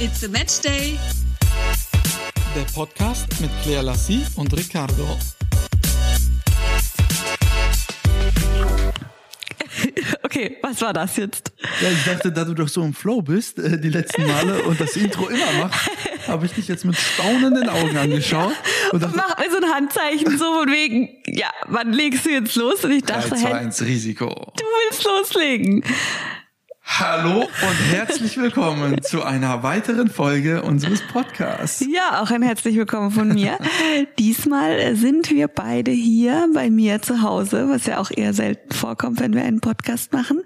It's a Match Day. Der Podcast mit Claire Lassie und Ricardo. Okay, was war das jetzt? Ja, ich dachte, da du doch so im Flow bist, äh, die letzten Male und das Intro immer machst, habe ich dich jetzt mit staunenden Augen angeschaut und dachte, Mach mir so ein Handzeichen, so von wegen, ja, wann legst du jetzt los? Und ich 3, dachte, 2, hey, 1, Risiko. du willst loslegen. Hallo und herzlich willkommen zu einer weiteren Folge unseres Podcasts. Ja, auch ein herzlich willkommen von mir. Diesmal sind wir beide hier bei mir zu Hause, was ja auch eher selten vorkommt, wenn wir einen Podcast machen.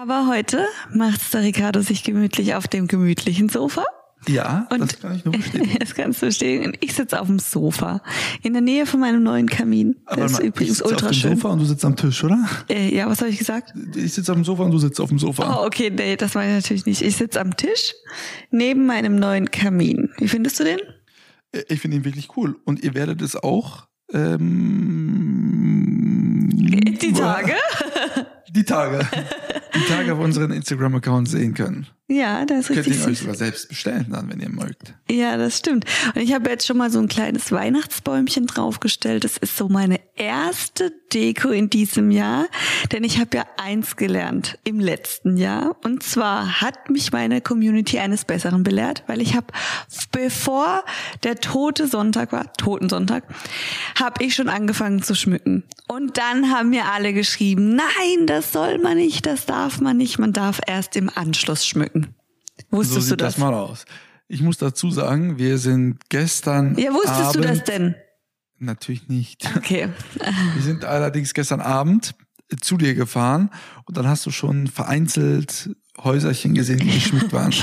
Aber heute macht der Ricardo sich gemütlich auf dem gemütlichen Sofa. Ja, Und das kann ich nur bestätigen. Das kannst du bestätigen. Und ich sitze auf dem Sofa in der Nähe von meinem neuen Kamin. Aber Das ist mal, ich übrigens auf ultra dem schön. Sofa und du sitzt am Tisch, oder? Äh, ja, was habe ich gesagt? Ich sitze auf dem Sofa und du sitzt auf dem Sofa. Oh, okay, nee, das meine ich natürlich nicht. Ich sitze am Tisch neben meinem neuen Kamin. Wie findest du den? Äh, Ich finde ihn wirklich cool. Und ihr werdet es auch ähm, Die Tage? Die Tage. Die Tage auf unseren Instagram-Account sehen können. Ja, das ist Könnt richtig ihr euch sogar selbst bestellen dann, wenn ihr mögt. Ja, das stimmt. Und ich habe jetzt schon mal so ein kleines Weihnachtsbäumchen draufgestellt. Das ist so meine erste Deko in diesem Jahr, denn ich habe ja eins gelernt im letzten Jahr. Und zwar hat mich meine Community eines Besseren belehrt, weil ich habe, bevor der tote Sonntag war, Toten Sonntag, habe ich schon angefangen zu schmücken. Und dann haben mir alle geschrieben, nein, das soll man nicht, das darf man nicht, man darf erst im Anschluss schmücken. So Wusstest sieht du das? das mal aus. Ich muss dazu sagen, wir sind gestern ja, wusstest Abend, du das denn? Natürlich nicht. Okay. Wir sind allerdings gestern Abend zu dir gefahren und dann hast du schon vereinzelt Häuserchen gesehen, die geschmückt waren.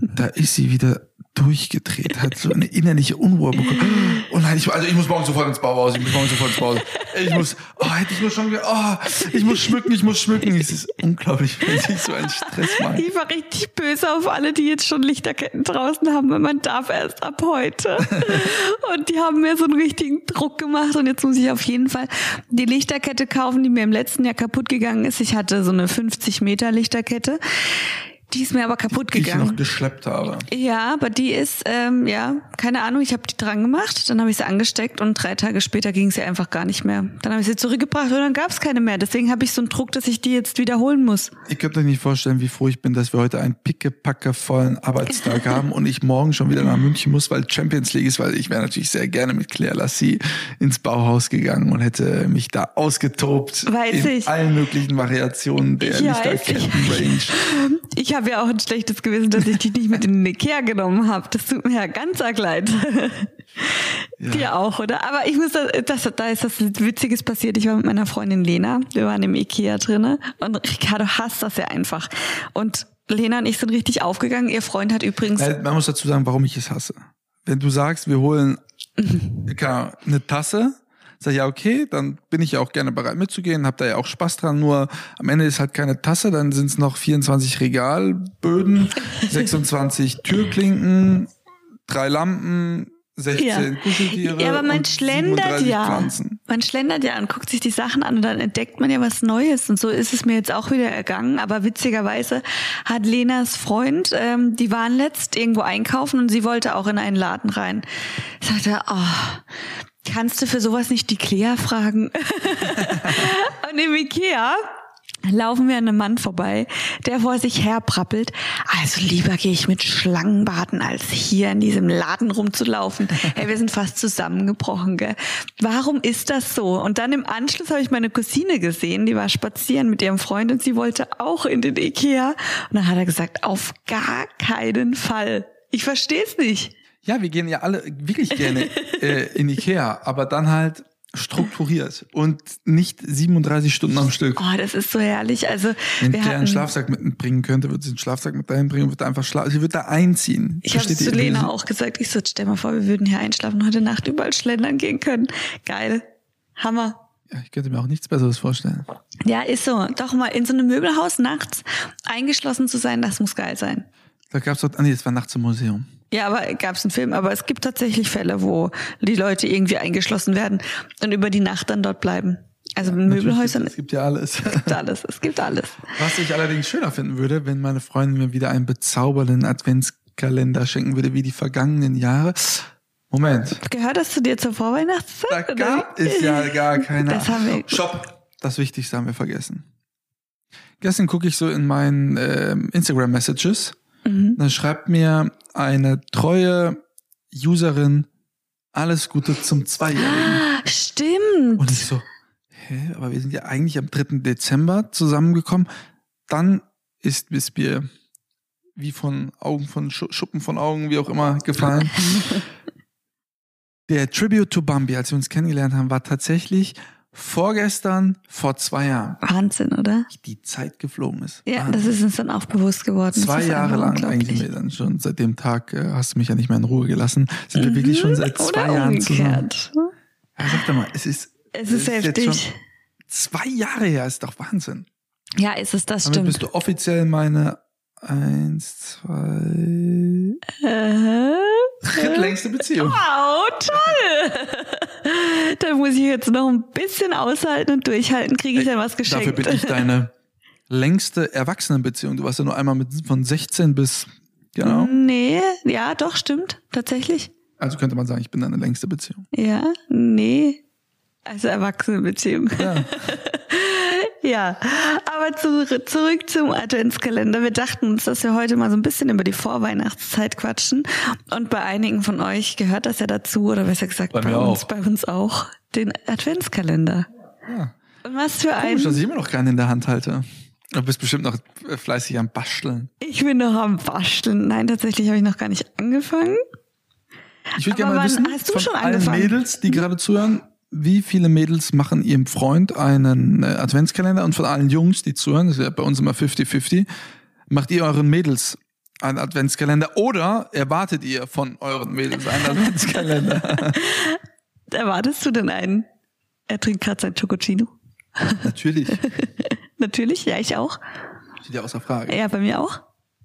Da ist sie wieder durchgedreht, hat so eine innerliche Unruhe bekommen. Oh nein, ich, also ich muss morgen sofort ins Bauhaus, ich muss morgen sofort ins Bauhaus. Ich muss, oh, hätte ich nur schon, oh, ich muss schmücken, ich muss schmücken. Es ist unglaublich, wenn sich so ein Stress macht. Ich war richtig böse auf alle, die jetzt schon Lichterketten draußen haben, weil man darf erst ab heute. Und die haben mir so einen richtigen Druck gemacht und jetzt muss ich auf jeden Fall die Lichterkette kaufen, die mir im letzten Jahr kaputt gegangen ist. Ich hatte so eine 50 Meter Lichterkette. Die ist mir aber kaputt Ich gegangen. noch geschleppt habe. Ja, aber die ist, ähm, ja, keine Ahnung, ich habe die dran gemacht, dann habe ich sie angesteckt und drei Tage später ging sie einfach gar nicht mehr. Dann habe ich sie zurückgebracht und dann gab es keine mehr. Deswegen habe ich so einen Druck, dass ich die jetzt wiederholen muss. Ihr könnt euch nicht vorstellen, wie froh ich bin, dass wir heute einen pickepackevollen Arbeitstag haben und ich morgen schon wieder nach München muss, weil Champions League ist, weil ich wäre natürlich sehr gerne mit Claire Lassie ins Bauhaus gegangen und hätte mich da ausgetobt Weiß in ich. allen möglichen Variationen der Ich Lichterketten-Range. Ich habe ja auch ein schlechtes Gewissen, dass ich dich nicht mit in den Ikea genommen habe. Das tut mir ja ganz arg leid. Dir auch, oder? Aber ich muss, da, das, da ist was Witziges passiert. Ich war mit meiner Freundin Lena. Wir waren im Ikea drinne und Ricardo hasst das ja einfach. Und Lena und ich sind richtig aufgegangen. Ihr Freund hat übrigens Man muss dazu sagen, warum ich es hasse. Wenn du sagst, wir holen keine Ahnung, eine Tasse, sag ich ja okay, dann bin ich ja auch gerne bereit mitzugehen, hab da ja auch Spaß dran, nur am Ende ist halt keine Tasse, dann sind es noch 24 Regalböden, 26 Türklinken, drei Lampen, 16 Ja. Kuscheltiere Ja, aber man schlendert 37 ja. Pflanzen. Man schlendert ja und guckt sich die Sachen an und dann entdeckt man ja was Neues. Und so ist es mir jetzt auch wieder ergangen. Aber witzigerweise hat Lenas Freund, ähm, die waren letzt irgendwo einkaufen und sie wollte auch in einen Laden rein. Sagte, oh, kannst du für sowas nicht die Clea fragen? und im Ikea laufen wir an einem Mann vorbei, der vor sich herprappelt. Also lieber gehe ich mit Schlangen baden, als hier in diesem Laden rumzulaufen. Hey, wir sind fast zusammengebrochen, gell? Warum ist das so? Und dann im Anschluss habe ich meine Cousine gesehen, die war spazieren mit ihrem Freund und sie wollte auch in den Ikea. Und dann hat er gesagt, auf gar keinen Fall. Ich verstehe es nicht. Ja, wir gehen ja alle wirklich gerne äh, in Ikea, aber dann halt strukturiert und nicht 37 Stunden am Stück. Oh, das ist so herrlich. Also Wenn wir Claire einen Schlafsack mitbringen könnte, würde sie einen Schlafsack mit dahin bringen und würde einfach schlafen. Sie würde da einziehen. ich habe zu? Lena auch gesagt. Ich so, stell mal vor, wir würden hier einschlafen und heute Nacht überall schlendern gehen können. Geil. Hammer. Ja, ich könnte mir auch nichts Besseres vorstellen. Ja, ist so. Doch mal in so einem Möbelhaus nachts eingeschlossen zu sein, das muss geil sein. Da gab's dort, ah nee, das war nachts im Museum. Ja, aber gab es einen Film. Aber es gibt tatsächlich Fälle, wo die Leute irgendwie eingeschlossen werden und über die Nacht dann dort bleiben. Also in Möbelhäusern Es gibt ja alles. gibt alles. Es gibt alles. Was ich allerdings schöner finden würde, wenn meine Freundin mir wieder einen bezaubernden Adventskalender schenken würde wie die vergangenen Jahre. Moment. Gehört das zu dir zur Vorweihnachtszeit? Da gab es ja gar keine. Das haben wir- Stopp. Das Wichtigste haben wir vergessen. Gestern gucke ich so in meinen ähm, Instagram-Messages. Mhm. Dann schreibt mir eine treue Userin alles Gute zum Zweijährigen. Ah, Stimmt. Und ich so, hä, aber wir sind ja eigentlich am 3. Dezember zusammengekommen. Dann ist bis mir wie von Augen von Schu Schuppen von Augen, wie auch immer, gefallen. Der Tribute to Bambi, als wir uns kennengelernt haben, war tatsächlich vorgestern vor zwei Jahren. Wahnsinn, oder? Die Zeit geflogen ist. Ja, Wahnsinn. das ist uns dann auch bewusst geworden. Zwei ist Jahre lang eigentlich mir dann schon. Seit dem Tag äh, hast du mich ja nicht mehr in Ruhe gelassen. Sind wir wirklich schon seit zwei Mhm. Oder Jahren zusammen. umgekehrt. Ja, sag doch mal, es ist, Es ist jetzt heftig. schon zwei Jahre her, ist doch Wahnsinn. Ja, ist es, das Damit stimmt. bist du offiziell meine eins, zwei, Äh, drittlängste Beziehung. Wow, toll! Da muss ich jetzt noch ein bisschen aushalten und durchhalten, kriege ich dann was geschenkt. Dafür bin ich deine längste Erwachsenenbeziehung. Du warst ja nur einmal mit, von 16 bis, genau. Nee, ja, doch, stimmt, tatsächlich. Also könnte man sagen, ich bin deine längste Beziehung. Ja, nee. Also Erwachsenenbeziehung. Ja. Ja, aber zu, zurück zum Adventskalender. Wir dachten uns, dass wir heute mal so ein bisschen über die Vorweihnachtszeit quatschen. Und bei einigen von euch gehört das ja dazu, oder besser gesagt Bei bei, uns, auch. bei uns auch, den Adventskalender. ja. Und was für Komisch, dass ein. ich immer noch keinen in der Hand halte. Du bist bestimmt noch äh, fleißig am Basteln. Ich bin noch am Basteln. Nein, tatsächlich habe ich noch gar nicht angefangen. Ich würde gerne mal wann wissen, hast du von schon allen angefangen? Mädels, die gerade zuhören, wie viele Mädels machen ihrem Freund einen äh, Adventskalender und von allen Jungs, die zuhören, das ist ja bei uns immer 50-50, macht ihr euren Mädels einen Adventskalender oder erwartet ihr von euren Mädels einen Adventskalender? Erwartest du denn einen? Er trinkt gerade sein Chococino. Natürlich. Natürlich, ja, ich auch. Steht ja außer Frage. Ja, bei mir auch.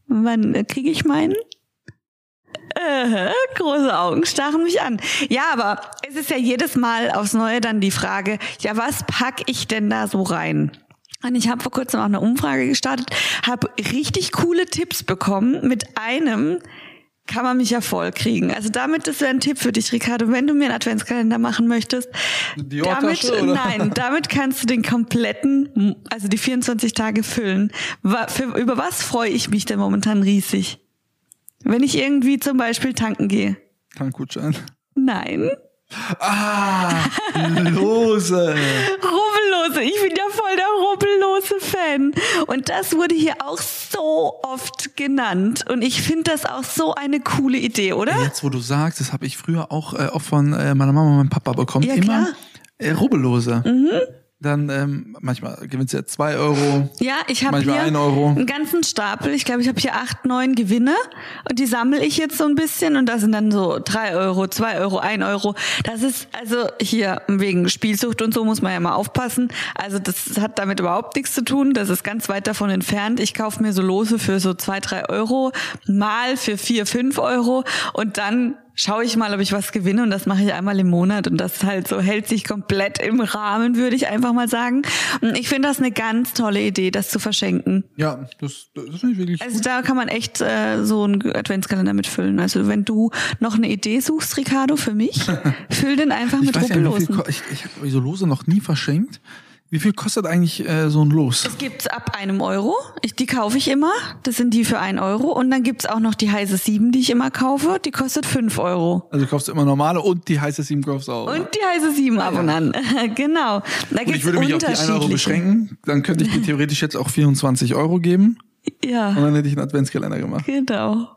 Wann äh, kriege ich meinen? Große Augen starren mich an. Ja, aber es ist ja jedes Mal aufs Neue dann die Frage, ja, was pack ich denn da so rein? Und ich habe vor kurzem auch eine Umfrage gestartet, habe richtig coole Tipps bekommen. Mit einem kann man mich ja voll kriegen. Also damit, das wäre ein Tipp für dich, Ricardo, wenn du mir einen Adventskalender machen möchtest. Eine Damit, oder? nein, damit kannst du den kompletten, also die 24 Tage füllen. Über was freue ich mich denn momentan riesig? Wenn ich irgendwie zum Beispiel tanken gehe. Tankgutschein. Nein. Ah, lose. Rubbellose. Ich bin ja voll der rubbellose Fan. Und das wurde hier auch so oft genannt. Und ich finde das auch so eine coole Idee, oder? Jetzt, wo du sagst, das habe ich früher auch, äh, auch von äh, meiner Mama und meinem Papa bekommen. Ja, Immer klar. Mhm. äh, Rubbellose. Dann ähm, manchmal gewinnst du ja zwei Euro. Ja, ich habe Manchmal hier ein Euro. einen ganzen Stapel. Ich glaube, ich habe hier acht, neun Gewinne und die sammle ich jetzt so ein bisschen und da sind dann so drei Euro, zwei Euro, ein Euro. Das ist also hier wegen Spielsucht und so muss man ja mal aufpassen. Also das hat damit überhaupt nichts zu tun. Das ist ganz weit davon entfernt. Ich kaufe mir so Lose für so zwei, drei Euro, mal für vier, fünf Euro und dann schaue ich mal, ob ich was gewinne und das mache ich einmal im Monat und das halt so hält sich komplett im Rahmen, würde ich einfach mal sagen. Und Ich finde das eine ganz tolle Idee, das zu verschenken. Ja, das, das finde ich wirklich Also gut. da kann man echt äh, so einen Adventskalender mitfüllen. Also wenn du noch eine Idee suchst, Ricardo, für mich, füll den einfach Ich mit weiß ja ich, ich habe so Lose noch nie verschenkt. Wie viel kostet eigentlich äh, so ein Los? Es gibt's ab einem Euro. Ich, die kaufe ich immer. Das sind die für ein Euro. Und dann gibt's auch noch die heiße Sieben, die ich immer kaufe. Die kostet fünf Euro. Also kaufst du immer normale und die heiße Sieben kaufst du auch. Und die heiße Sieben ab und an. genau. Da gibt's ich würde mich auf die 1 Euro beschränken. Dann könnte ich dir theoretisch jetzt auch 24 Euro geben. Und Ja, dann hätte ich einen Adventskalender gemacht. genau.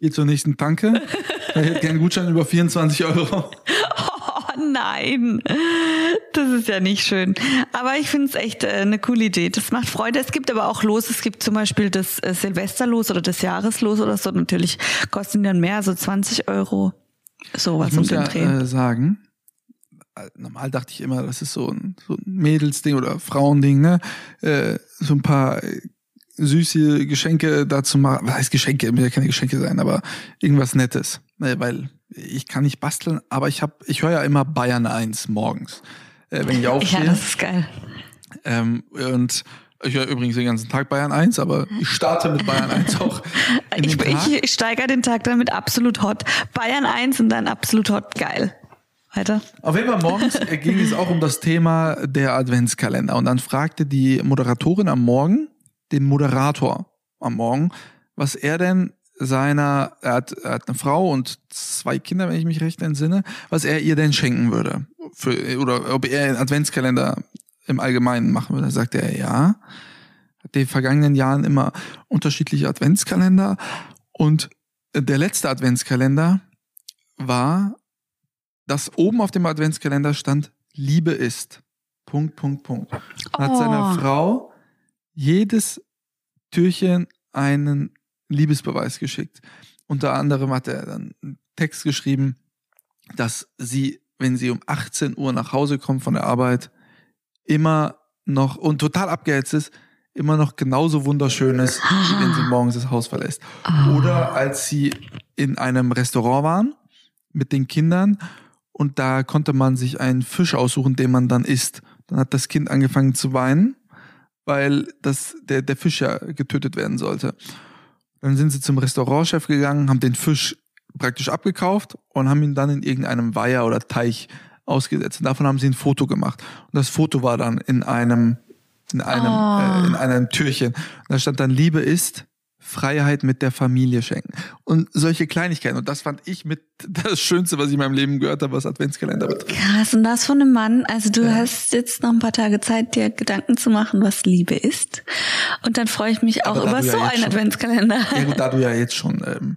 Geh zur nächsten Tanke. Ich hätte gerne einen Gutschein über 24 Euro. Oh nein, das ist ja nicht schön. Aber ich finde es echt äh, eine coole Idee. Das macht Freude. Es gibt aber auch Los. Es gibt zum Beispiel das äh, Silvesterlos oder das Jahreslos oder so. Natürlich kosten die dann mehr, so 20 Euro. Sowas Ich muss um den ja Dreh. äh, sagen, äh, normal dachte ich immer, das ist so ein, so ein Mädelsding oder Frauending, ne? Äh, so ein paar äh, süße Geschenke dazu machen. Was heißt Geschenke? Müssen ja keine Geschenke sein, aber irgendwas Nettes. Ne? Weil ich kann nicht basteln, aber ich habe, ich höre ja immer Bayern 1 morgens, äh, wenn ich ja, aufstehe. das ist geil. Ähm, und Ich höre übrigens den ganzen Tag Bayern 1, aber ich starte mit Bayern 1 auch. Ich, ich, ich steigere den Tag dann mit absolut hot. Bayern 1 und dann absolut hot. Geil. Weiter. Auf jeden Fall morgens äh, ging es auch um das Thema der Adventskalender. Und dann fragte die Moderatorin am Morgen den Moderator am Morgen, was er denn seiner, er hat, er hat eine Frau und zwei Kinder, wenn ich mich recht entsinne, was er ihr denn schenken würde. Für, oder ob er einen Adventskalender im Allgemeinen machen würde. Da sagte er ja. Hat den vergangenen Jahren immer unterschiedliche Adventskalender. Und der letzte Adventskalender war dass oben auf dem Adventskalender stand, Liebe ist. Punkt, Punkt, Punkt. Hat Oh. seiner Frau jedes Türchen einen Liebesbeweis geschickt. Unter anderem hat er dann einen Text geschrieben, dass sie, wenn sie um 18 Uhr nach Hause kommt von der Arbeit, immer noch und total abgehetzt ist, immer noch genauso wunderschön ist, wie wenn sie morgens das Haus verlässt. Oder als sie in einem Restaurant waren mit den Kindern und da konnte man sich einen Fisch aussuchen, den man dann isst. Dann hat das Kind angefangen zu weinen, weil das, der, der Fisch ja getötet werden sollte. Dann sind sie zum Restaurantchef gegangen, haben den Fisch praktisch abgekauft und haben ihn dann in irgendeinem Weiher oder Teich ausgesetzt. Und davon haben sie ein Foto gemacht. Und das Foto war dann in einem, in einem, Oh. äh, in einem Türchen. Und da stand dann, Liebe ist Freiheit mit der Familie schenken. Und solche Kleinigkeiten. Und das fand ich mit das Schönste, was ich in meinem Leben gehört habe, was Adventskalender betrifft. Krass, und das von einem Mann. Also du hast jetzt noch ein paar Tage Zeit, dir Gedanken zu machen, was Liebe ist. Und dann freue ich mich auch über ja so einen schon- Adventskalender. Ja gut, da du ja jetzt schon ähm,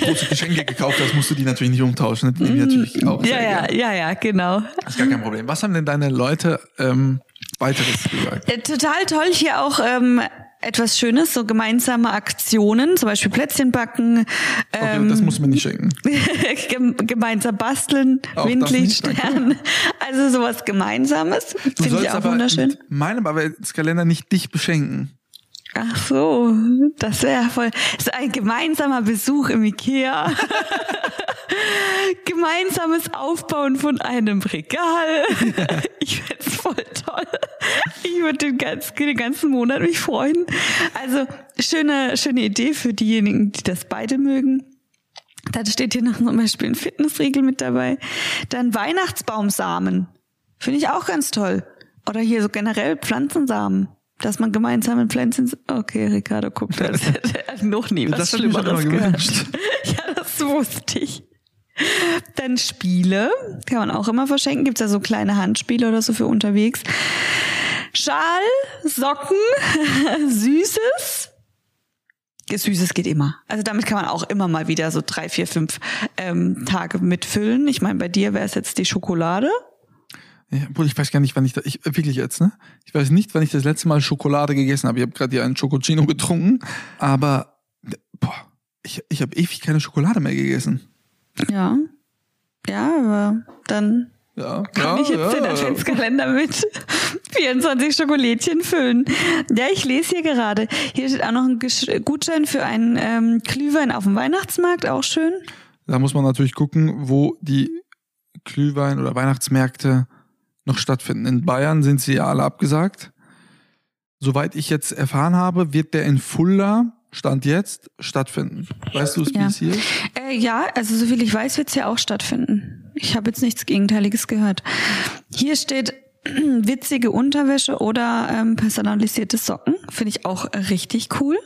große Geschenke gekauft hast, musst du die natürlich nicht umtauschen. Ich natürlich auch. Ja, ja, ja, ja, genau. Das ist gar kein Problem. Was haben denn deine Leute ähm, weiteres gesagt? Äh, Total toll hier auch ähm, etwas Schönes, so gemeinsame Aktionen, zum Beispiel Plätzchen backen, Okay, ähm, das muss man nicht schenken. gem- gemeinsam basteln, Auch Windlichtstern, also sowas Gemeinsames, finde ich auch aber wunderschön. meinem Adventskalender nicht dich beschenken. Ach so, das wäre voll. Das ist ein gemeinsamer Besuch im Ikea. Gemeinsames Aufbauen von einem Regal. Ich find's voll toll. Ich würde den, ganz, den ganzen Monat mich freuen. Also schöne, schöne Idee für diejenigen, die das beide mögen. Dann steht hier noch zum Beispiel ein Fitnessriegel mit dabei. Dann Weihnachtsbaumsamen. Finde ich auch ganz toll. Oder hier so generell Pflanzensamen. Dass man gemeinsam mit Pflanzen... Okay, Ricardo guckt, als hätte er noch nie was Das Schlimmeres immer gehört. gewünscht. Ja, das wusste ich. Dann Spiele. Kann man auch immer verschenken. Gibt's ja so kleine Handspiele oder so für unterwegs. Schal, Socken, Süßes. Süßes geht immer. Also damit kann man auch immer mal wieder so drei, vier, fünf ähm, Tage mitfüllen. Ich meine, bei dir wäre es jetzt die Schokolade. Ja, obwohl ich weiß gar nicht, wann ich da, ich wirklich jetzt, ne? Ich weiß nicht, wann ich das letzte Mal Schokolade gegessen habe. Ich habe gerade hier einen Schokocino getrunken, aber boah, ich, ich habe ewig keine Schokolade mehr gegessen. Ja. Ja, aber dann Ja, kann ja, ich jetzt ja, den. Adventskalender mit 24 Schokolädchen füllen. Ja, ich lese hier gerade. Hier steht auch noch ein Gutschein für einen ähm, Glühwein auf dem Weihnachtsmarkt, auch schön. Da muss man natürlich gucken, wo die Glühwein- oder Weihnachtsmärkte noch stattfinden. In Bayern sind sie ja alle abgesagt. Soweit ich jetzt erfahren habe, wird der in Fulda, Stand jetzt, stattfinden. Weißt du es, wie Ja. es hier ist? Äh, ja, also soviel ich weiß, wird's ja auch stattfinden. Ich habe jetzt nichts Gegenteiliges gehört. Hier steht witzige Unterwäsche oder ähm, personalisierte Socken. Finde ich auch richtig cool.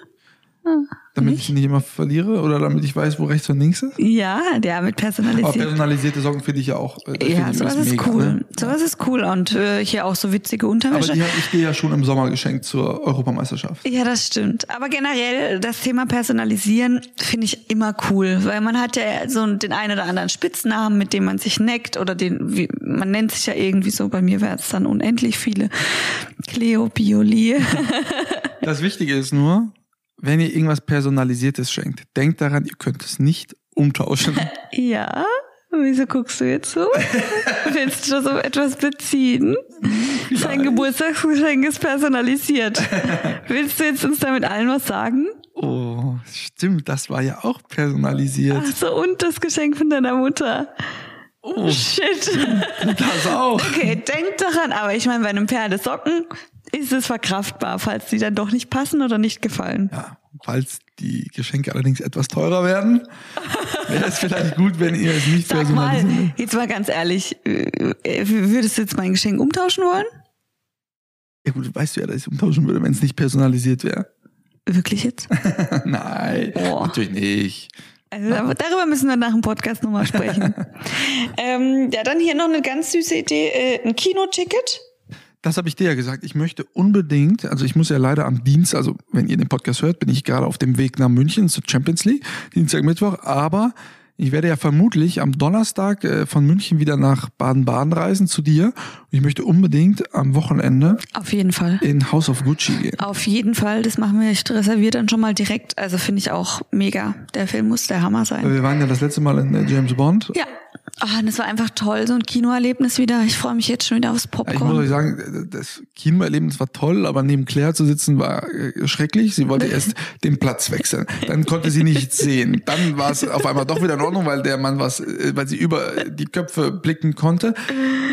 Damit Nicht? ich nicht immer verliere oder damit ich weiß, wo rechts und links ist? Ja, der mit Aber personalisiert. personalisierte Socken finde ich ja auch. äh, Ja, sowas ist mega, cool. Ne? Sowas ist cool. Und äh, hier auch so witzige Aber Unterwäsche. die habe ich dir ja schon im Sommer geschenkt zur Europameisterschaft. Ja, das stimmt. Aber generell das Thema Personalisieren finde ich immer cool, weil man hat ja so den einen oder anderen Spitznamen, mit dem man sich neckt oder den, wie, man nennt sich ja irgendwie so, bei mir wäre es dann unendlich viele. Cleo Bioli. Das Wichtige ist nur, wenn ihr irgendwas Personalisiertes schenkt, denkt daran, ihr könnt es nicht umtauschen. ja, wieso guckst du jetzt so? Willst du so etwas beziehen? Sein Geburtstagsgeschenk ist personalisiert. Willst du jetzt uns damit allen was sagen? Oh, stimmt, das war ja auch personalisiert. Ach so, und das Geschenk von deiner Mutter. Oh, Shit. das auch. Okay, denk daran, aber ich meine, bei einem Perle Ist es verkraftbar, falls die dann doch nicht passen oder nicht gefallen. Ja, falls die Geschenke allerdings etwas teurer werden, wäre es vielleicht gut, wenn ihr es nicht Sag mal, jetzt mal ganz ehrlich, äh, würdest du jetzt mein Geschenk umtauschen wollen? Ja gut, weißt du ja, dass ich umtauschen würde, wenn es nicht personalisiert wäre. Wirklich jetzt? Nein, Boah. natürlich nicht. Also dar- darüber müssen wir nach dem Podcast nochmal sprechen. ähm, ja, dann hier noch eine ganz süße Idee, äh, ein Kinoticket. Das habe ich dir ja gesagt. Ich möchte unbedingt, also ich muss ja leider am Dienst, also wenn ihr den Podcast hört, bin ich gerade auf dem Weg nach München zur Champions League, Dienstag, Mittwoch, aber ich werde ja vermutlich am Donnerstag äh, von München wieder nach Baden-Baden reisen zu dir. Ich möchte unbedingt am Wochenende Auf jeden Fall. in House of Gucci gehen. Auf jeden Fall, das machen wir. Ich reserviere dann schon mal direkt. Also finde ich auch mega. Der Film muss der Hammer sein. Wir waren ja das letzte Mal in äh, James Bond. Ja. Ah, das war einfach toll, so ein Kinoerlebnis wieder. Ich freue mich jetzt schon wieder aufs Ich muss euch Popcorn. sagen, das Kinoerlebnis war toll, aber neben Claire zu sitzen war äh, schrecklich. Sie wollte erst den Platz wechseln. Dann konnte sie nichts sehen. Dann war es auf einmal doch wieder in Ordnung, weil der Mann was, äh, weil sie über die Köpfe blicken konnte.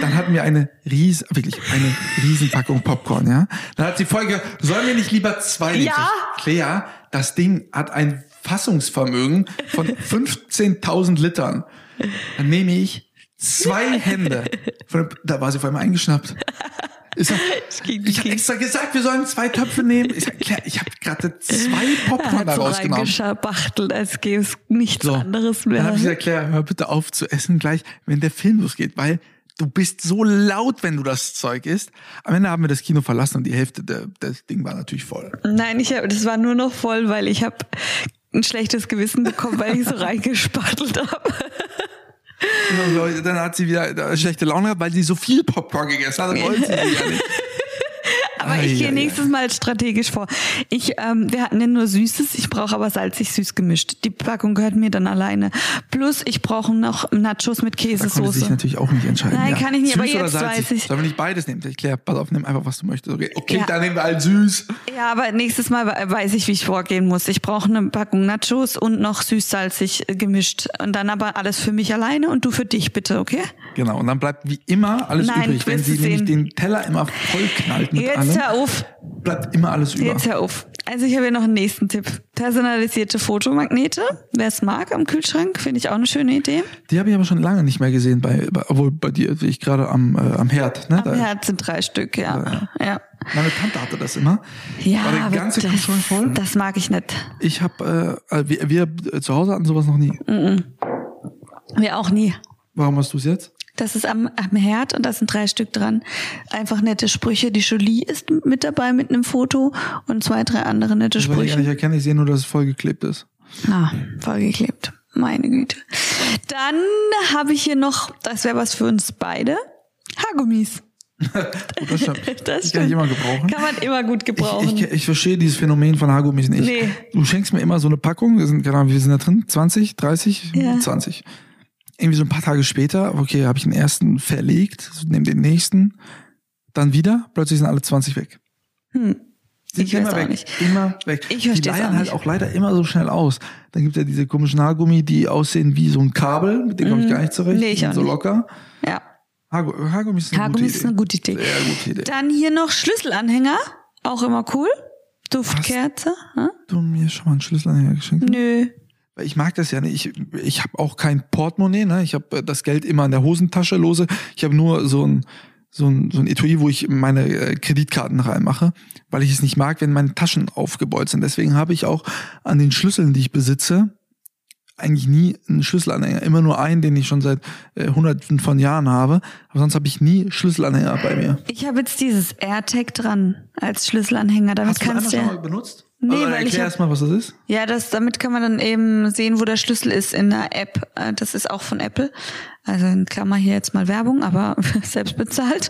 Dann hatten wir eine ries, wirklich eine Riesenpackung Popcorn, ja. Dann hat sie gesagt, sollen wir nicht lieber zwei nehmen? Ja. Claire, das Ding hat ein Fassungsvermögen von 15.000 Litern. Dann nehme ich zwei Hände. Von, da war sie vor allem eingeschnappt. Ich, sag, ich habe extra gesagt, wir sollen zwei Töpfe nehmen. Ich, sag, ich habe gerade zwei Popcorn da so rausgenommen. reingeschabachtelt, als gäbe es nichts So. anderes mehr. Dann habe ich gesagt, Claire, hör bitte auf zu essen gleich, wenn der Film losgeht, weil du bist so laut, wenn du das Zeug isst. Am Ende haben wir das Kino verlassen und die Hälfte der, des Ding war natürlich voll. Nein, ich hab, das war nur noch voll, weil ich habe ein schlechtes Gewissen bekommen, weil ich so reingespachtelt habe. Leute, dann hat sie wieder äh, schlechte Laune gehabt, weil sie so viel Popcorn gegessen hat. Dann wollte sie ja nicht. Aber ich gehe nächstes Mal strategisch vor. Ich, ähm, wir hatten ja nur Süßes, ich brauche aber salzig-süß gemischt. Die Packung gehört mir dann alleine. Plus ich brauche noch Nachos mit Da konnte Käsesoße. natürlich auch nicht entscheiden. Nein, ja. kann ich nicht, süß aber jetzt salzig? weiß ich. Sollen wir nicht beides nehmen? Ich klär, pass auf, nimm einfach, was du möchtest. Okay, okay Ja. dann nehmen wir halt süß. Ja, aber nächstes Mal we- weiß ich, wie ich vorgehen muss. Ich brauche eine Packung Nachos und noch süß-salzig äh, gemischt. Und dann aber alles für mich alleine und du für dich bitte, okay? Genau, und dann bleibt wie immer alles Nein, übrig. Wenn sie nämlich den Teller immer voll knallt mit Jetzt allem, hör auf. bleibt immer alles über. Jetzt hör auf. Also ich habe hier noch einen nächsten Tipp. Personalisierte Fotomagnete. Wer es mag am Kühlschrank, finde ich auch eine schöne Idee. Die habe ich aber schon lange nicht mehr gesehen, bei, bei obwohl bei dir sehe ich gerade am, äh, am Herd. Ne? Am Da- Herz sind drei Stück, ja. Ja, Meine Tante hatte das immer. ja War der ganze das, Kühlschrank voll? das mag ich nicht. Ich habe, äh, äh, wir, wir äh, zu Hause hatten sowas noch nie. Wir auch nie. Warum hast du es jetzt? Das ist am, am Herd und da sind drei Stück dran. Einfach nette Sprüche. Die Jolie ist mit dabei mit einem Foto und zwei, drei andere nette Das wollte ich gar nicht Sprüche. erkennen. Ich sehe nur, dass es vollgeklebt ist. Ah, vollgeklebt. Meine Güte. Dann habe ich hier noch, das wäre was für uns beide, Haargummis. Gut, das stimmt. Das Die kann ich stimmt. immer gebrauchen. Kann man immer gut gebrauchen. Ich, ich, ich verstehe dieses Phänomen von Haargummis nicht. Nee. Du schenkst mir immer so eine Packung, wir sind, keine Ahnung, wie viel sind da drin? 20, 30, Ja. 20. Irgendwie so ein paar Tage später, okay, habe ich den ersten verlegt, nehme den nächsten, dann wieder, plötzlich sind alle 20 weg. Hm. Sind Ich immer weg, nicht. immer weg. Ich die leiern halt auch leider immer so schnell aus. Dann gibt es ja diese komischen Haargummi, die aussehen wie so ein Kabel, mit denen komme ich gar nicht zurecht. Mhm. Nee, ich auch so nicht. locker. Ja. Haargu- Haargummi ist eine Haargummi gute ist Idee. eine gute Idee. Sehr gute Idee. Dann hier noch Schlüsselanhänger. Auch immer cool. Duftkerze. Hm? du mir schon mal einen Schlüsselanhänger geschenkt? Nö. Weil Ich mag das ja nicht. Ich, ich habe auch kein Portemonnaie, ne? Ich habe das Geld immer in der Hosentasche lose. Ich habe nur so ein so ein, so ein Etui, wo ich meine äh, Kreditkarten reinmache, weil ich es nicht mag, wenn meine Taschen aufgebeult sind. Deswegen habe ich auch an den Schlüsseln, die ich besitze, eigentlich nie einen Schlüsselanhänger. Immer nur einen, den ich schon seit äh, hunderten von Jahren habe. Aber sonst habe ich nie Schlüsselanhänger bei mir. Ich habe jetzt dieses AirTag dran als Schlüsselanhänger. Damit Hast du das einmal schon mal benutzt? Nee, also, weil erklär erst mal, was das ist. Ja, das, damit kann man dann eben sehen, wo der Schlüssel ist in der App. Äh, Das ist auch von Apple. Also in Klammer hier jetzt mal Werbung, aber selbst bezahlt.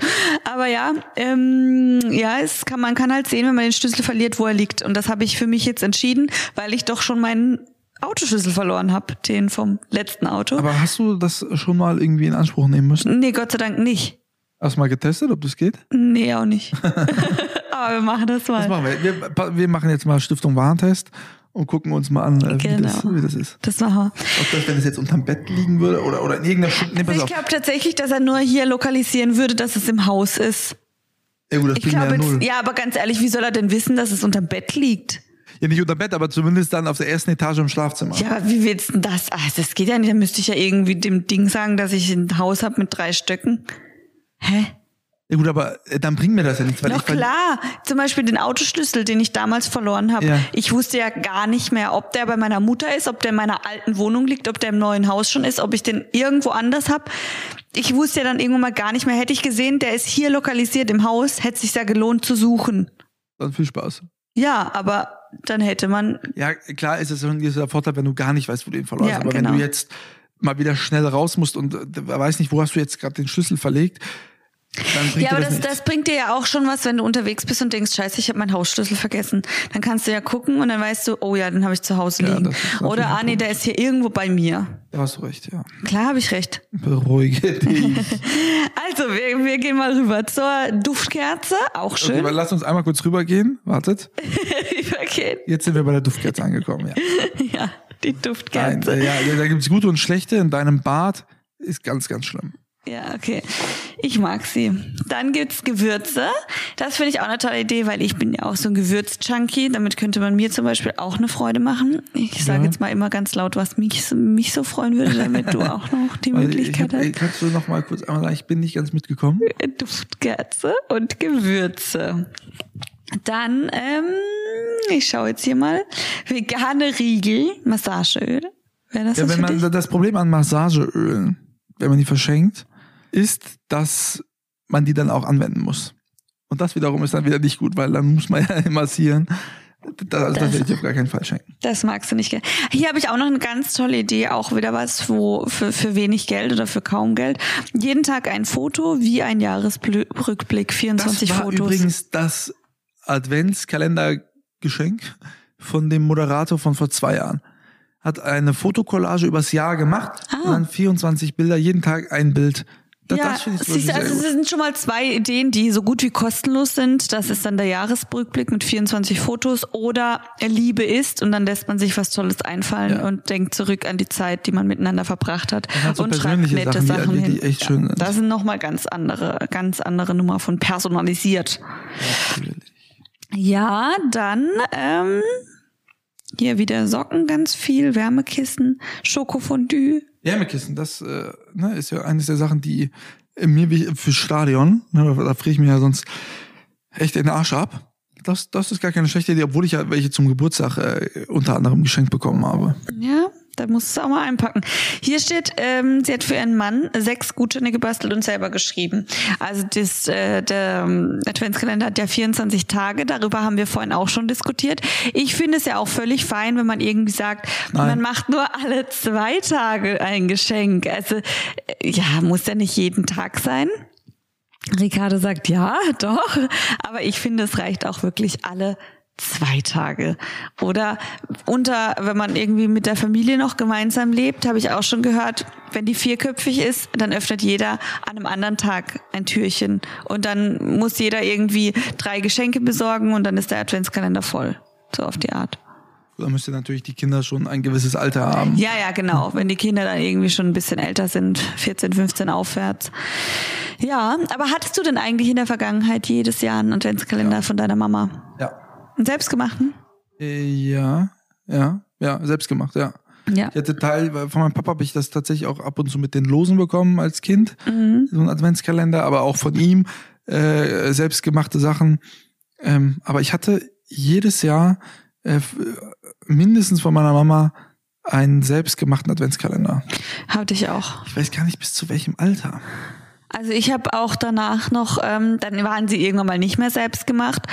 Aber ja, ähm, ja, es kann, man kann halt sehen, wenn man den Schlüssel verliert, wo er liegt. Und das habe ich für mich jetzt entschieden, weil ich doch schon meinen Autoschlüssel verloren habe, den vom letzten Auto. Aber hast du das schon mal irgendwie in Anspruch nehmen müssen? nee, Gott sei Dank nicht. Hast du mal getestet, ob das geht? Nee, auch nicht. aber wir machen das mal. Das machen wir. wir. Wir machen jetzt mal Stiftung Warentest und gucken uns mal an, äh, wie, das, Genau. wie das ist. Das machen wir. Ob das, wenn es jetzt unterm Bett liegen würde oder, oder in irgendeiner Schublade. Nee, Also ich glaube tatsächlich, dass er nur hier lokalisieren würde, dass es im Haus ist. Ja gut, das Ich glaube, ja ja, aber ganz ehrlich, wie soll er denn wissen, dass es unterm Bett liegt? Ja, nicht unter Bett, aber zumindest dann auf der ersten Etage im Schlafzimmer. Ja, aber wie willst denn das? Ah, das geht ja nicht. Da müsste ich ja irgendwie dem Ding sagen, dass ich ein Haus habe mit drei Stöcken. Hä? Ja gut, aber äh, dann bringt mir das ja nichts, weil Doch klar. Zum Beispiel den Autoschlüssel, den ich damals verloren habe. Ja. Ich wusste ja gar nicht mehr, ob der bei meiner Mutter ist, ob der in meiner alten Wohnung liegt, ob der im neuen Haus schon ist, ob ich den irgendwo anders habe. Ich wusste ja dann irgendwann mal gar nicht mehr. Hätte ich gesehen, der ist hier lokalisiert im Haus, hätte es sich ja gelohnt zu suchen. Dann viel Spaß. Ja, aber dann hätte man Ja, klar ist es ein gewisser Vorteil, wenn du gar nicht weißt, wo du ihn verloren Ja, hast. Aber genau. wenn du jetzt mal wieder schnell raus musst und äh, weiß nicht, wo hast du jetzt gerade den Schlüssel verlegt, Ja, aber das, das, bringt dir ja auch schon was, wenn du unterwegs bist und denkst, scheiße, ich habe meinen Hausschlüssel vergessen. Dann kannst du ja gucken und dann weißt du, oh ja, den habe ich zu Hause Ja, liegen. natürlich Oder, ah nee, der ist hier irgendwo bei mir. Da hast du recht, ja. Klar habe ich recht. Beruhige dich. Also, wir, wir gehen mal rüber zur Duftkerze. Auch Okay, schön. aber lass uns einmal kurz rübergehen. Wartet. Rübergehen. Jetzt sind wir bei der Duftkerze angekommen, ja. Ja, die Nein, Duftkerze. äh, ja, da gibt's gute und schlechte. In deinem Bad ist ganz, ganz schlimm. Ja, okay. Ich mag sie. Dann gibt's Gewürze. Das finde ich auch eine tolle Idee, weil ich bin ja auch so ein Gewürz-Junkie. Damit könnte man mir zum Beispiel auch eine Freude machen. Ich sage Ja. jetzt mal immer ganz laut, was mich, mich so freuen würde, damit du auch noch die ich Möglichkeit hab, hast. kannst du noch mal kurz einmal sagen, ich bin nicht ganz mitgekommen. Duftkerze und Gewürze. Dann, ähm, ich schaue jetzt hier mal, vegane Riegel, Massageöl. Wäre das Ja, wenn man dich? das Problem an Massageölen, wenn man die verschenkt, ist, dass man die dann auch anwenden muss. Und das wiederum ist dann wieder nicht gut, weil dann muss man ja massieren. Das, also das, Das- werde ich auf gar keinen Fall schenken. Das magst du nicht. Hier habe ich auch noch eine ganz tolle Idee, auch wieder was wo für, für wenig Geld oder für kaum Geld. Jeden Tag ein Foto, wie ein Jahresrückblick, 24 Das war Fotos. übrigens das Adventskalendergeschenk von dem Moderator von vor zwei Jahren. Hat eine Fotokollage übers Jahr gemacht Ah. und dann 24 Bilder, jeden Tag ein Bild. Das, ja, das finde ich also es sind schon mal zwei Ideen, die so gut wie kostenlos sind. Das ist dann der Jahresrückblick mit 24 Fotos oder Liebe ist und dann lässt man sich was Tolles einfallen Ja. und denkt zurück an die Zeit, die man miteinander verbracht hat so und schreibt nette Sachen, Sachen, die- hin. die echt schön sind. Das sind nochmal ganz andere, ganz andere Nummer von personalisiert. Ja, dann ähm, hier wieder Socken ganz viel, Wärmekissen, Schokofondue. Wärmekissen, das äh, ne, ist ja eines der Sachen, die mir für Stadion, ne, da friere ich mir ja sonst echt den Arsch ab. Das, das ist gar keine schlechte Idee, obwohl ich ja welche zum Geburtstag äh, unter anderem geschenkt bekommen habe. Ja, da musst du auch mal einpacken. Hier steht, ähm, sie hat für ihren Mann sechs Gutscheine gebastelt und selber geschrieben. Also das, äh, der ähm, Adventskalender hat ja 24 Tage, darüber haben wir vorhin auch schon diskutiert. Ich finde es ja auch völlig fein, wenn man irgendwie sagt, Nein. man macht nur alle zwei Tage ein Geschenk. Also äh, ja, muss ja nicht jeden Tag sein. Ricardo sagt ja, doch, aber ich finde, es reicht auch wirklich alle zwei Tage. Oder unter, wenn man irgendwie mit der Familie noch gemeinsam lebt, habe ich auch schon gehört, wenn die vierköpfig ist, dann öffnet jeder an einem anderen Tag ein Türchen. Und dann muss jeder irgendwie drei Geschenke besorgen und dann ist der Adventskalender voll. So auf die Art. Da müsste natürlich die Kinder schon ein gewisses Alter haben. Ja, ja, genau. Wenn die Kinder dann irgendwie schon ein bisschen älter sind, 14, 15 aufwärts. Ja, aber hattest du denn eigentlich in der Vergangenheit jedes Jahr einen Adventskalender von deiner Mama? Einen selbstgemachten? Ja, ja, ja, selbst gemacht, ja. Ja. Ich hatte Teil, von meinem Papa habe ich das tatsächlich auch ab und zu mit den Losen bekommen als Kind. Mhm. So ein Adventskalender, aber auch von ihm äh, selbstgemachte Sachen. Ähm, aber ich hatte jedes Jahr äh, mindestens von meiner Mama einen selbstgemachten Adventskalender. Hatte ich auch. Ich weiß gar nicht bis zu welchem Alter. Also ich habe auch danach noch, ähm, dann waren sie irgendwann mal nicht mehr selbst gemacht.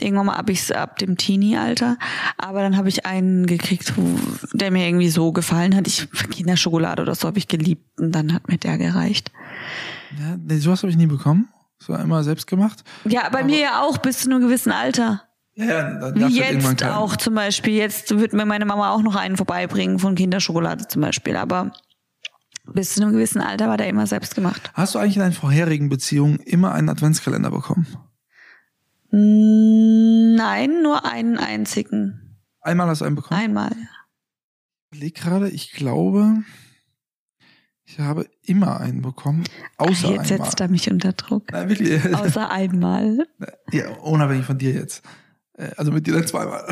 Irgendwann mal ab ich ab dem Teenie-Alter. Aber dann habe ich einen gekriegt, der mir irgendwie so gefallen hat. Ich Kinderschokolade oder so habe ich geliebt und dann hat mir der gereicht. Ja, nee, sowas habe ich nie bekommen. Das war immer selbst gemacht. Ja, bei mir ja auch bis zu einem gewissen Alter. Ja, ja, dann Wie jetzt auch zum Beispiel. Jetzt wird mir meine Mama auch noch einen vorbeibringen von Kinderschokolade zum Beispiel. Aber bis zu einem gewissen Alter war der immer selbst gemacht. Hast du eigentlich in deinen vorherigen Beziehungen immer einen Adventskalender bekommen? Nein, nur einen einzigen. Einmal hast du einen bekommen? Einmal. Ich überleg gerade, ich glaube, Ich habe immer einen bekommen, außer Ah, jetzt einmal. setzt er mich unter Druck. Nein, wirklich. Außer einmal. Ja, unabhängig von dir jetzt. Äh, Also mit dir dann zweimal.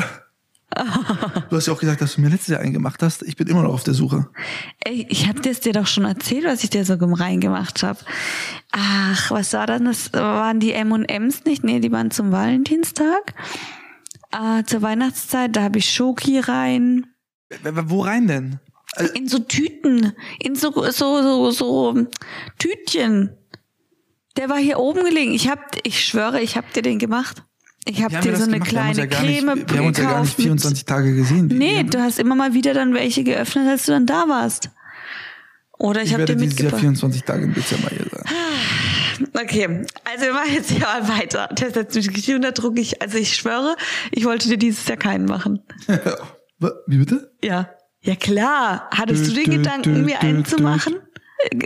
Du hast ja auch gesagt, dass du mir letztes Jahr einen gemacht hast. Ich bin immer noch auf der Suche. Ey, ich habe dir dir doch schon erzählt, was ich dir so gemein gemacht habe. Ach, was war denn das? Waren die M&M's nicht? Nee, die waren zum Valentinstag. Ah, zur Weihnachtszeit, da habe ich Schoki rein. Wo rein denn? In so Tüten. In so, so, so, so Tütchen. Der war hier oben gelegen. Ich hab, ich schwöre, ich habe dir den gemacht. Ich habe dir wir so eine gemacht? Wir kleine ja gar Creme nicht, wir haben uns ja gar nicht gekauft mit- 24 Tage gesehen. Nee, du hast immer mal wieder dann welche geöffnet, als du dann da warst. Oder ich, ich habe dir mitgebracht. 24 Tage im Dezember hier sein. Okay, also wir machen jetzt hier mal weiter. Der setzt mich richtig unter Druck. Ich, also ich schwöre, ich wollte dir dieses Jahr keinen machen. Wie bitte? Ja. Ja klar. Hattest Dö, du den Gedanken, dö, mir einen zu dö. machen?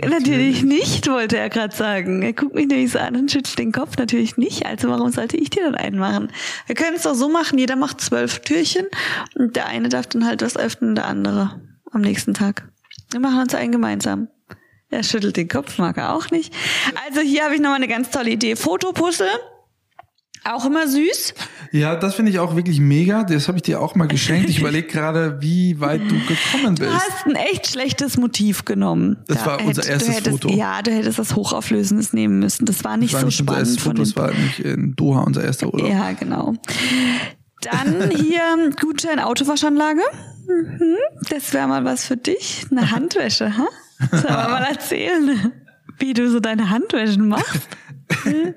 Natürlich nicht, wollte er gerade sagen. Er guckt mich nämlich so an und schüttelt den Kopf. Natürlich nicht. Also warum sollte ich dir dann einen machen? Wir können es doch so machen, jeder macht zwölf Türchen und der eine darf dann halt was öffnen, der andere am nächsten Tag. Wir machen uns einen gemeinsam. Er schüttelt den Kopf, mag er auch nicht. Also hier habe ich nochmal eine ganz tolle Idee. Fotopuzzle. Auch immer süß. Ja, das finde ich auch wirklich mega. Das habe ich dir auch mal geschenkt. Ich überlege gerade, wie weit du gekommen Du bist. hast ein echt schlechtes Motiv genommen. Das war unser hätt- erstes du hättest, Foto. Ja, du hättest das Hochauflösendes nehmen müssen. Das war nicht Das war so nicht unser spannend erstes von Foto, das war nicht in Doha unser erster Urlaub. Ja, genau. Dann hier Gutschein Autowaschanlage. Mhm, Das wäre mal was für dich. Eine Handwäsche, ha? Soll man mal erzählen, wie du so deine Handwäschen machst? Hm?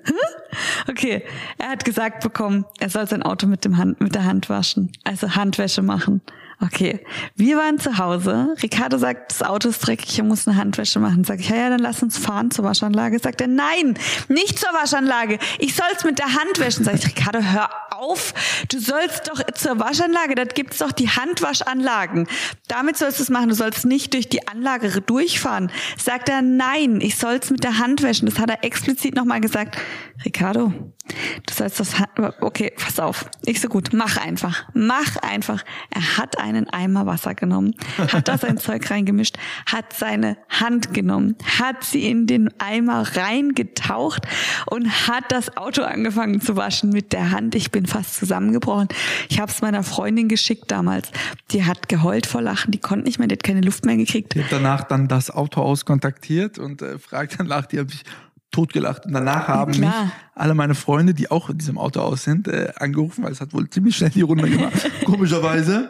Okay, er hat gesagt bekommen, er soll sein Auto mit dem Hand, mit der Hand waschen, also Handwäsche machen. Okay, wir waren zu Hause. Ricardo sagt, das Auto ist dreckig, er muss eine Handwäsche machen. Sag ich, ja, ja, dann lass uns fahren zur Waschanlage. Sagt er, nein, nicht zur Waschanlage. Ich soll's mit der Hand waschen. Sag ich, Ricardo, hör auf. Du sollst doch zur Waschanlage. Da gibt's doch die Handwaschanlagen. Damit sollst du es machen. Du sollst nicht durch die Anlage durchfahren. Sagt er, nein, ich soll's mit der Hand waschen. Das hat er explizit nochmal gesagt. Ricardo, du sollst das, Hand okay, pass auf. Ich so gut, mach einfach. Mach einfach. Er hat einen Eimer Wasser genommen, hat da sein Zeug reingemischt, hat seine Hand genommen, hat sie in den Eimer reingetaucht und hat das Auto angefangen zu waschen mit der Hand. Ich bin fast zusammengebrochen. Ich habe es meiner Freundin geschickt damals. Die hat geheult vor Lachen, die konnte nicht mehr, die hat keine Luft mehr gekriegt. Ich habe danach dann das Autohaus kontaktiert und äh, fragt danach, die haben sich totgelacht. Und danach haben Klar. mich alle meine Freunde, die auch in diesem Autohaus sind, äh, angerufen, weil es hat wohl ziemlich schnell die Runde gemacht. Komischerweise.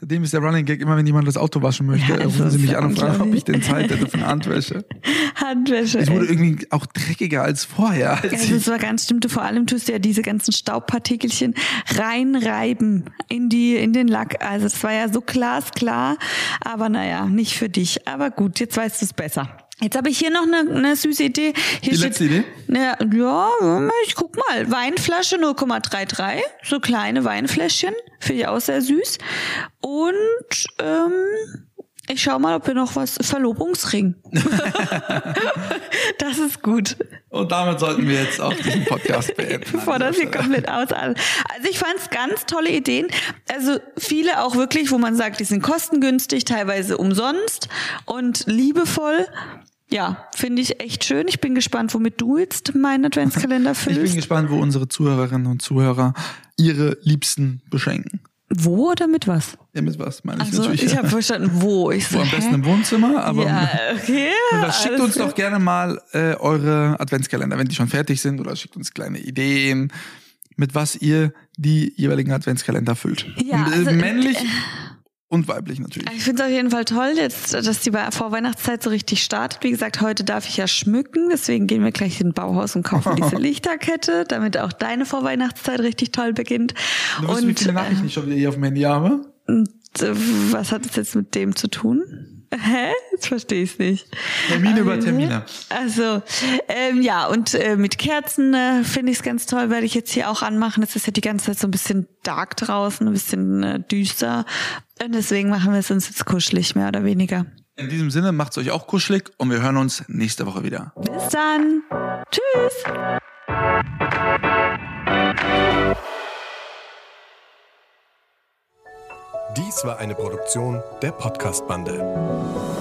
Seitdem ist der Running Gag, immer wenn jemand das Auto waschen möchte, Ja, rufen sie mich an und fragen, ob ich denn Zeit hätte für eine Handwäsche. Handwäsche. Es wurde irgendwie auch dreckiger als vorher. Als Also es war ganz stimmt. Vor allem tust du ja diese ganzen Staubpartikelchen reinreiben in die in den Lack. Also es war ja so glasklar, aber naja, nicht für dich. Aber gut, jetzt weißt du es besser. Jetzt habe ich hier noch eine, eine süße Idee. Hier Die steht, letzte Idee? Ja, ja, ich guck mal. Weinflasche 0,33, so kleine Weinfläschchen, finde ich auch sehr süß. Und ähm, ich schau mal, ob wir noch was Verlobungsring. das ist gut. und damit sollten wir jetzt auch diesen Podcast beenden. bevor das hier komplett aus. Also ich fand es ganz tolle Ideen. Also viele auch wirklich, wo man sagt, die sind kostengünstig, teilweise umsonst und liebevoll. Ja, finde ich echt schön. Ich bin gespannt, womit du jetzt meinen Adventskalender Ich bin füllst. gespannt, wo unsere Zuhörerinnen und Zuhörer ihre Liebsten beschenken. Wo oder mit was? Ja, mit was meine ich Also natürlich. ich habe verstanden, wo. Ich so, wo am besten hä? im Wohnzimmer, aber Ja, okay. schickt uns klar. doch gerne mal äh, eure Adventskalender, wenn die schon fertig sind, oder schickt uns kleine Ideen, mit was ihr die jeweiligen Adventskalender füllt. Ja, M- also, äh, männlich und weiblich natürlich. Ich finde es auf jeden Fall toll, jetzt, dass die Wei- Vorweihnachtszeit so richtig startet. Wie gesagt, heute darf ich ja schmücken, deswegen gehen wir gleich in ein Bauhaus und kaufen diese Lichterkette, damit auch deine Vorweihnachtszeit richtig toll beginnt. Du weißt, wie und viele äh, Nachrichten ich schon wieder hier auf dem Handy habe? und, äh, was hat es jetzt mit dem zu tun? Hä? Jetzt verstehe ich es nicht. Termine über Termine. Also, ähm, ja, und äh, mit Kerzen äh, finde ich es ganz toll, werde ich jetzt hier auch anmachen. Es ist ja die ganze Zeit so ein bisschen dark draußen, ein bisschen äh, düster. Und deswegen machen wir es uns jetzt kuschelig, mehr oder weniger. In diesem Sinne, macht's euch auch kuschelig und wir hören uns nächste Woche wieder. Bis dann. Tschüss. Dies war eine Produktion der Podcast-Bande.